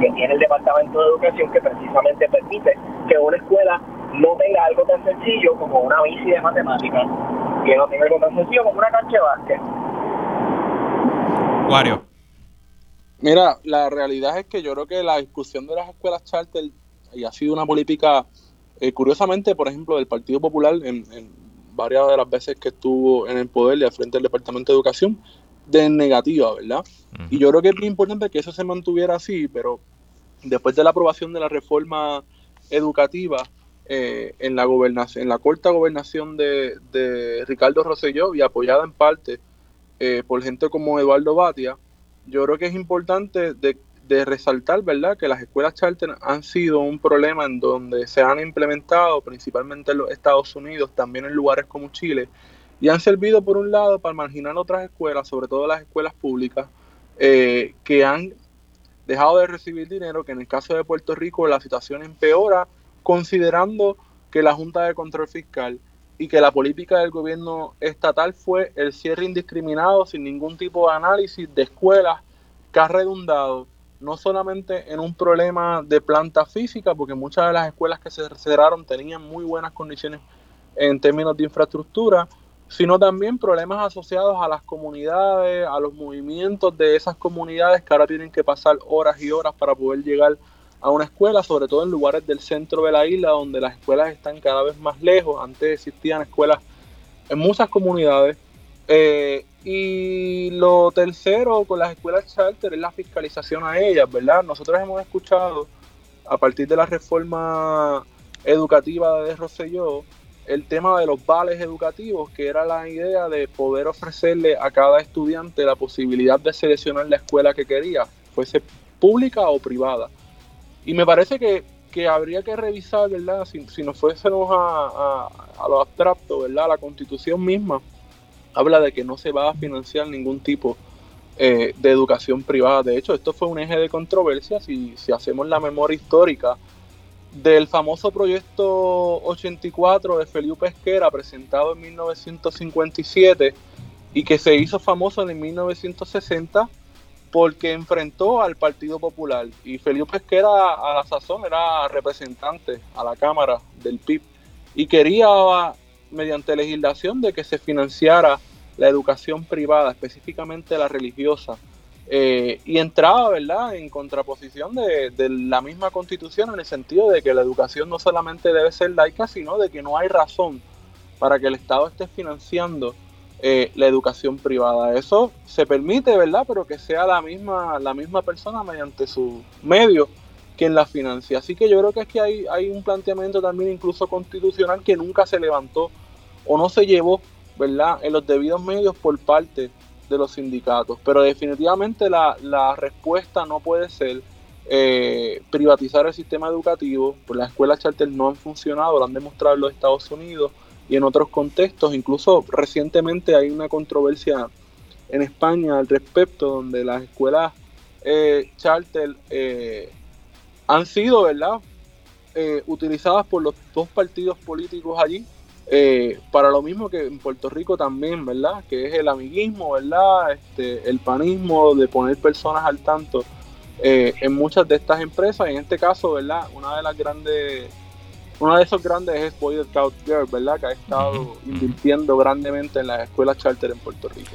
que tiene el Departamento de Educación que precisamente permite que una escuela no tenga algo tan sencillo como una bici de matemáticas, que no tenga algo tan sencillo como una cancha de básquet. Wario. Mira, la realidad es que yo creo que la discusión de las escuelas charter y ha sido una política, eh, curiosamente, por ejemplo, del Partido Popular en, varias de las veces que estuvo en el poder y al frente del Departamento de Educación, de negativa, ¿verdad? Y yo creo que es muy importante que eso se mantuviera así, pero después de la aprobación de la reforma educativa eh, en la gobernación, en la corta gobernación de, de Ricardo Rosselló y apoyada en parte eh, por gente como Eduardo Batia, yo creo que es importante de, resaltar, ¿verdad?, que las escuelas charter han sido un problema en donde se han implementado, principalmente en los Estados Unidos, también en lugares como Chile, y han servido, por un lado, para marginar otras escuelas, sobre todo las escuelas públicas, eh, que han dejado de recibir dinero, que en el caso de Puerto Rico la situación empeora, considerando que la Junta de Control Fiscal y que la política del gobierno estatal fue el cierre indiscriminado sin ningún tipo de análisis de escuelas que ha redundado no solamente en un problema de planta física, porque muchas de las escuelas que se cerraron tenían muy buenas condiciones en términos de infraestructura, sino también problemas asociados a las comunidades, a los movimientos de esas comunidades que ahora tienen que pasar horas y horas para poder llegar a una escuela, sobre todo en lugares del centro de la isla donde las escuelas están cada vez más lejos. Antes existían escuelas en muchas comunidades. Eh, y lo tercero con las escuelas charter es la fiscalización a ellas, ¿verdad? Nosotros hemos escuchado a partir de la reforma educativa de Rosselló el tema de los vales educativos, que era la idea de poder ofrecerle a cada estudiante la posibilidad de seleccionar la escuela que quería, fuese pública o privada. Y me parece que, habría que revisar, ¿verdad? Si, si nos fuésemos a, a, lo abstracto, ¿verdad? La constitución misma habla de que no se va a financiar ningún tipo eh, de educación privada. De hecho, esto fue un eje de controversia. Si, si hacemos la memoria histórica del famoso proyecto 84 de Felipe Pesquera, presentado en 1957 y que se hizo famoso en 1960 porque enfrentó al Partido Popular. Y Felipe Pesquera a la sazón era representante a la Cámara del PIB y quería mediante legislación de que se financiara la educación privada, específicamente la religiosa, eh, y entraba, ¿verdad?, en contraposición de, de, la misma constitución en el sentido de que la educación no solamente debe ser laica, sino de que no hay razón para que el Estado esté financiando eh, la educación privada. Eso se permite, ¿verdad? Pero que sea la misma, la misma persona mediante su medio quien la financia. Así que yo creo que que hay, hay un planteamiento también incluso constitucional que nunca se levantó o no se llevó, ¿verdad? En los debidos medios por parte de los sindicatos. Pero definitivamente la, la respuesta no puede ser eh, privatizar el sistema educativo, pues las escuelas charter no han funcionado, lo han demostrado en los Estados Unidos, y en otros contextos. Incluso recientemente hay una controversia en España al respecto, donde las escuelas eh, charter eh, han sido, ¿verdad?, eh, utilizadas por los dos partidos políticos allí para lo mismo que en Puerto Rico también, ¿verdad? Que es el amiguismo, ¿verdad? Este, el panismo de poner personas al tanto en muchas de estas empresas. En este caso, ¿verdad? Una de las grandes uno de esos grandes es Boy Scout Girl, ¿verdad? Que ha estado invirtiendo grandemente en las escuelas charter en Puerto Rico.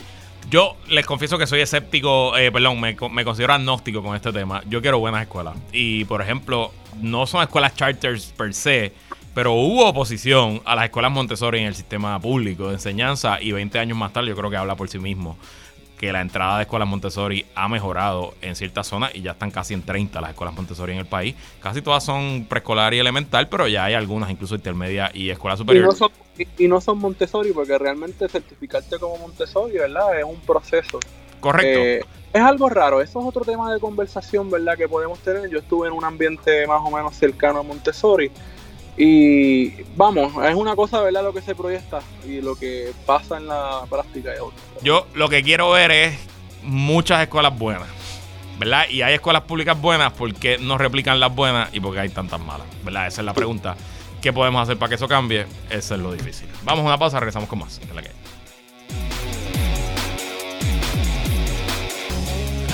Yo les confieso que soy escéptico, eh, perdón, me, considero agnóstico con este tema. Yo quiero buenas escuelas. Y, por ejemplo, no son escuelas charters per se, pero hubo oposición a las escuelas Montessori en el sistema público de enseñanza y 20 años más tarde yo creo que habla por sí mismo que la entrada de escuelas Montessori ha mejorado en ciertas zonas y ya están casi en 30 las escuelas Montessori en el país. Casi todas son preescolar y elemental, pero ya hay algunas incluso intermedia y escuela superior. Y no son, y, no son Montessori porque realmente certificarte como Montessori, ¿verdad? Es un proceso. Correcto. Eh, es algo raro, eso es otro tema de conversación, ¿verdad? Que podemos tener. Yo estuve en un ambiente más o menos cercano a Montessori y vamos, es una cosa, ¿verdad? Lo que se proyecta y lo que pasa en la práctica Yo lo que quiero ver es muchas escuelas buenas. ¿verdad? Y hay escuelas públicas buenas, ¿por qué no replican las buenas y por qué hay tantas malas? ¿Verdad? Esa es la pregunta. ¿Qué podemos hacer para que eso cambie? Eso es lo difícil. Vamos a una pausa, regresamos con más.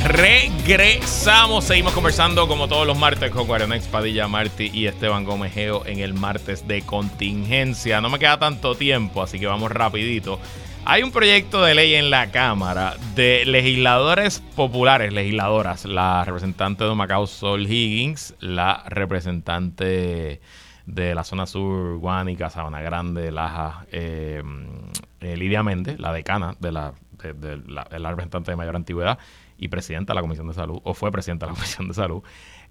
Regresamos, seguimos conversando como todos los martes con Guarionex Padilla Martí y Esteban Gomejeo en el martes de contingencia. No me queda tanto tiempo, así que vamos rapidito. Hay un proyecto de ley en la Cámara de legisladores populares, legisladoras, la representante de Macao Sol Higgins, la representante de la zona sur, Guánica, Sabana Grande, Laja, eh, eh, Lidia Méndez, la decana de la, de, la, representante de mayor antigüedad y presidenta de la Comisión de Salud, o fue presidenta de la Comisión de Salud,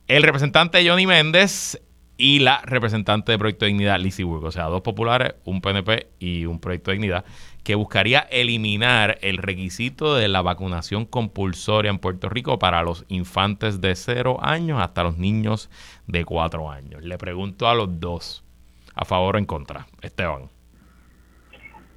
el representante Johnny Méndez y la representante de Proyecto de Dignidad, Lizzie Burg. O sea, dos populares, un PNP y un Proyecto de Dignidad que buscaría eliminar el requisito de la vacunación compulsoria en Puerto Rico para los infantes de 0 años hasta los niños de 4 años. Le pregunto a los dos, ¿a favor o en contra? Esteban.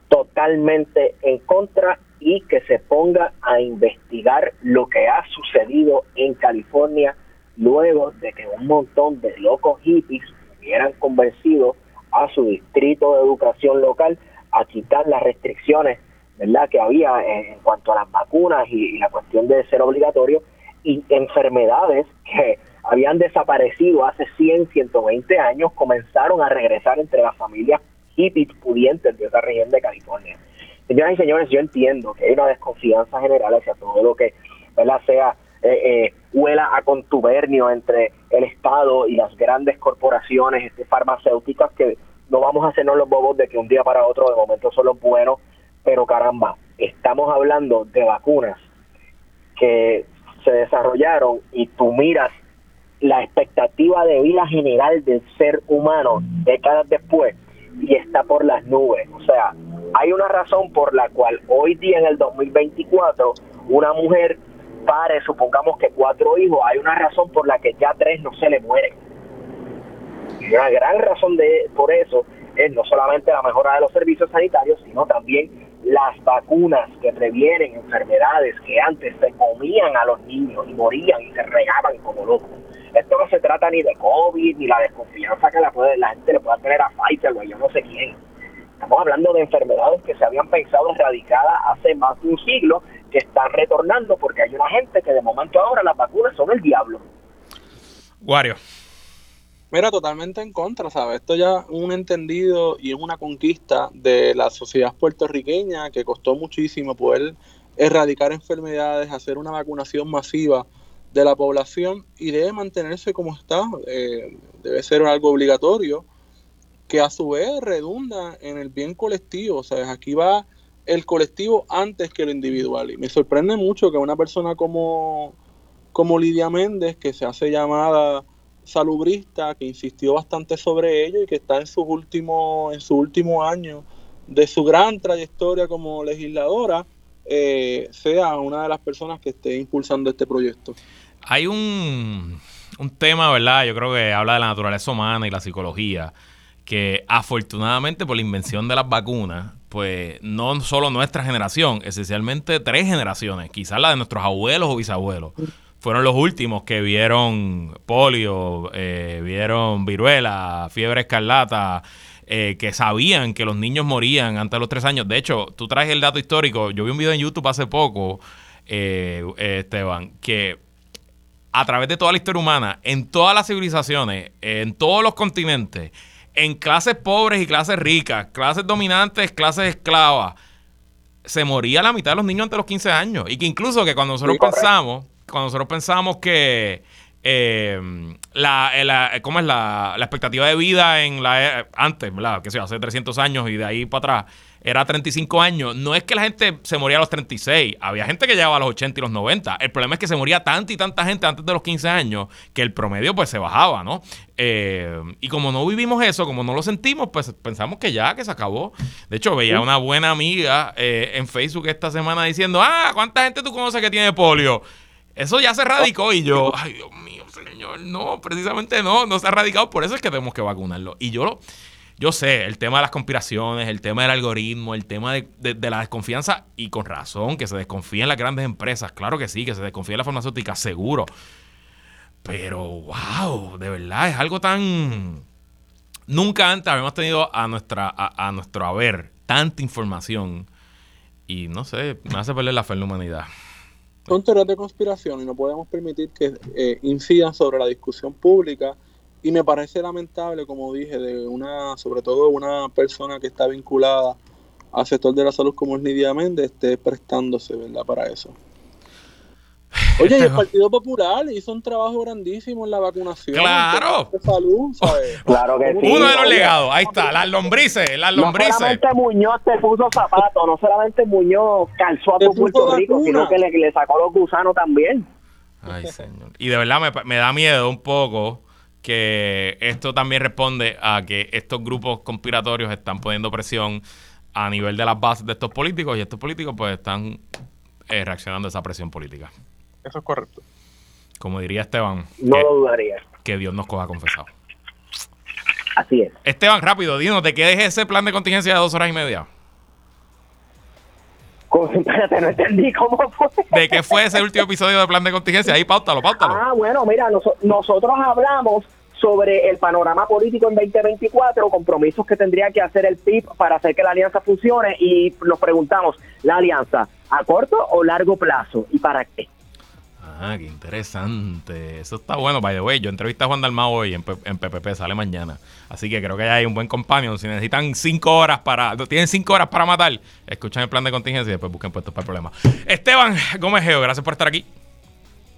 Totalmente en contra y que se ponga a investigar lo que ha sucedido en California luego de que un montón de locos hippies hubieran convencido a su distrito de educación local a quitar las restricciones ¿verdad? que había en, cuanto a las vacunas y, la cuestión de ser obligatorio y enfermedades que habían desaparecido hace 100, 120 años comenzaron a regresar entre las familias hippies pudientes de esa región de California. Señoras y señores, yo entiendo que hay una desconfianza general hacia todo lo que ¿verdad? sea eh, eh, huela a contubernio entre el Estado y las grandes corporaciones este, farmacéuticas que no vamos a hacernos los bobos de que un día para otro de momento son los buenos, pero caramba, estamos hablando de vacunas que se desarrollaron y tú miras la expectativa de vida general del ser humano décadas después y está por las nubes. O sea, hay una razón por la cual hoy día en el 2024 una mujer pare, supongamos que cuatro hijos, hay una razón por la que ya tres no se le mueren y una gran razón de por eso es no solamente la mejora de los servicios sanitarios, sino también las vacunas que previenen enfermedades que antes se comían a los niños y morían y se regaban como locos. Esto no se trata ni de COVID, ni la desconfianza que la, puede, la gente le pueda tener a Pfizer o yo no sé quién. Estamos hablando de enfermedades que se habían pensado erradicadas hace más de un siglo, que están retornando porque hay una gente que de momento ahora las vacunas son el diablo. Wario. Mira, totalmente en contra, ¿sabes? Esto ya es un entendido y es una conquista de la sociedad puertorriqueña que costó muchísimo poder erradicar enfermedades, hacer una vacunación masiva de la población y debe mantenerse como está, eh, debe ser algo obligatorio que a su vez redunda en el bien colectivo, ¿sabes? Aquí va el colectivo antes que lo individual y me sorprende mucho que una persona como, como Lidia Méndez, que se hace llamada salubrista que insistió bastante sobre ello y que está en sus últimos en su último año de su gran trayectoria como legisladora eh, sea una de las personas que esté impulsando este proyecto. Hay un, un tema, ¿verdad? Yo creo que habla de la naturaleza humana y la psicología, que afortunadamente por la invención de las vacunas, pues no solo nuestra generación, esencialmente tres generaciones, quizás la de nuestros abuelos o bisabuelos fueron los últimos que vieron polio, eh, vieron viruela, fiebre escarlata, eh, que sabían que los niños morían antes de los tres años. De hecho, tú traes el dato histórico. Yo vi un video en YouTube hace poco, eh, Esteban, que a través de toda la historia humana, en todas las civilizaciones, en todos los continentes, en clases pobres y clases ricas, clases dominantes, clases esclavas, se moría la mitad de los niños antes de los 15 años. Y que incluso que cuando nosotros pensamos cuando nosotros pensamos que eh, la, la, ¿cómo es la, la, expectativa de vida en la eh, antes, ¿verdad? Que sea, hace 300 años y de ahí para atrás era 35 años. No es que la gente se moría a los 36, había gente que llegaba a los 80 y los 90. El problema es que se moría tanta y tanta gente antes de los 15 años que el promedio pues se bajaba, ¿no? Eh, y como no vivimos eso, como no lo sentimos, pues pensamos que ya, que se acabó. De hecho, veía una buena amiga en Facebook esta semana diciendo, ah, ¿cuánta gente tú conoces que tiene polio? Eso ya se radicó y yo, ay Dios mío, señor, no, precisamente no, no se ha radicado, por eso es que tenemos que vacunarlo. Y yo yo sé, el tema de las conspiraciones, el tema del algoritmo, el tema de, la desconfianza, y con razón, que se desconfía en las grandes empresas, claro que sí, que se desconfía en la farmacéutica, seguro. Pero, wow, de verdad, es algo tan... Nunca antes habíamos tenido a, nuestra, a, nuestro haber tanta información y no sé, me hace perder la fe en la humanidad. Son teorías de conspiración y no podemos permitir que eh, incidan sobre la discusión pública y me parece lamentable, como dije, de una, sobre todo una persona que está vinculada al sector de la salud como es Nidia Méndez, esté prestándose, ¿verdad?, para eso. Oye, y el Partido Popular hizo un trabajo grandísimo en la vacunación. Claro. salud, Claro que sí. Uno de los legados, ahí está, las lombrices, las lombrices. No solamente Muñoz te puso zapatos, no solamente Muñoz calzó a tu Puerto Rico, sino que le, le, sacó los gusanos también. Ay, señor. Y de verdad me, me da miedo un poco que esto también responde a que estos grupos conspiratorios están poniendo presión a nivel de las bases de estos políticos y estos políticos pues están eh, reaccionando a esa presión política. Eso es correcto. Como diría Esteban. No lo dudaría. Que Dios nos coja confesado. Así es. Esteban, rápido, dinos, ¿de qué es ese plan de contingencia de dos horas y media? Espérate, no entendí cómo fue. ¿De qué fue ese último episodio de plan de contingencia? Ahí, páutalo, páutalo. Ah, bueno, mira, nosotros hablamos sobre el panorama político en 2024, compromisos que tendría que hacer el PIB para hacer que la alianza funcione y nos preguntamos, ¿la alianza a corto o largo plazo? ¿Y para qué? Ah, qué interesante. Eso está bueno, by the way. Yo entrevisté a Juan Dalmao hoy en, en PPP, sale mañana. Así que creo que hay un buen companion. Si necesitan cinco horas para. Tienen cinco horas para matar, escuchan el plan de contingencia y después busquen puestos para el problema. Esteban Gómez Geo, gracias por estar aquí.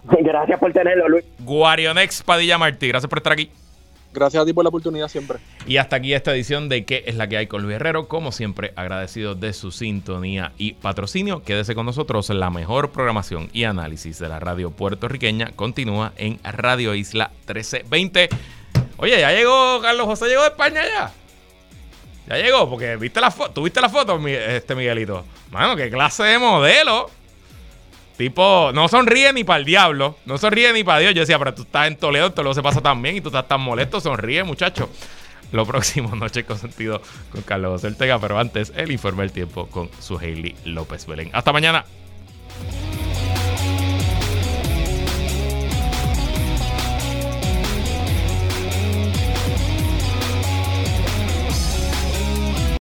Gracias por tenerlo, Luis. Guarionex Padilla Martí, gracias por estar aquí. Gracias a ti por la oportunidad siempre. Y hasta aquí esta edición de ¿Qué es la que hay con Luis Herrero? Como siempre, agradecido de su sintonía y patrocinio. Quédese con nosotros. La mejor programación y análisis de la radio puertorriqueña continúa en Radio Isla 1320. Oye, ya llegó Carlos José, llegó de España ya. Ya llegó, porque viste la foto, ¿tuviste la foto, este Miguelito? Mano, qué clase de modelo. Tipo, no sonríe ni para el diablo, no sonríe ni para Dios. Yo decía, pero tú estás en Toledo, Toledo se pasa tan bien y tú estás tan molesto, sonríe, muchacho. Lo próximo, Noche con Sentido con Carlos Ortega, pero antes el informe del tiempo con su Hailey López Belén. Hasta mañana.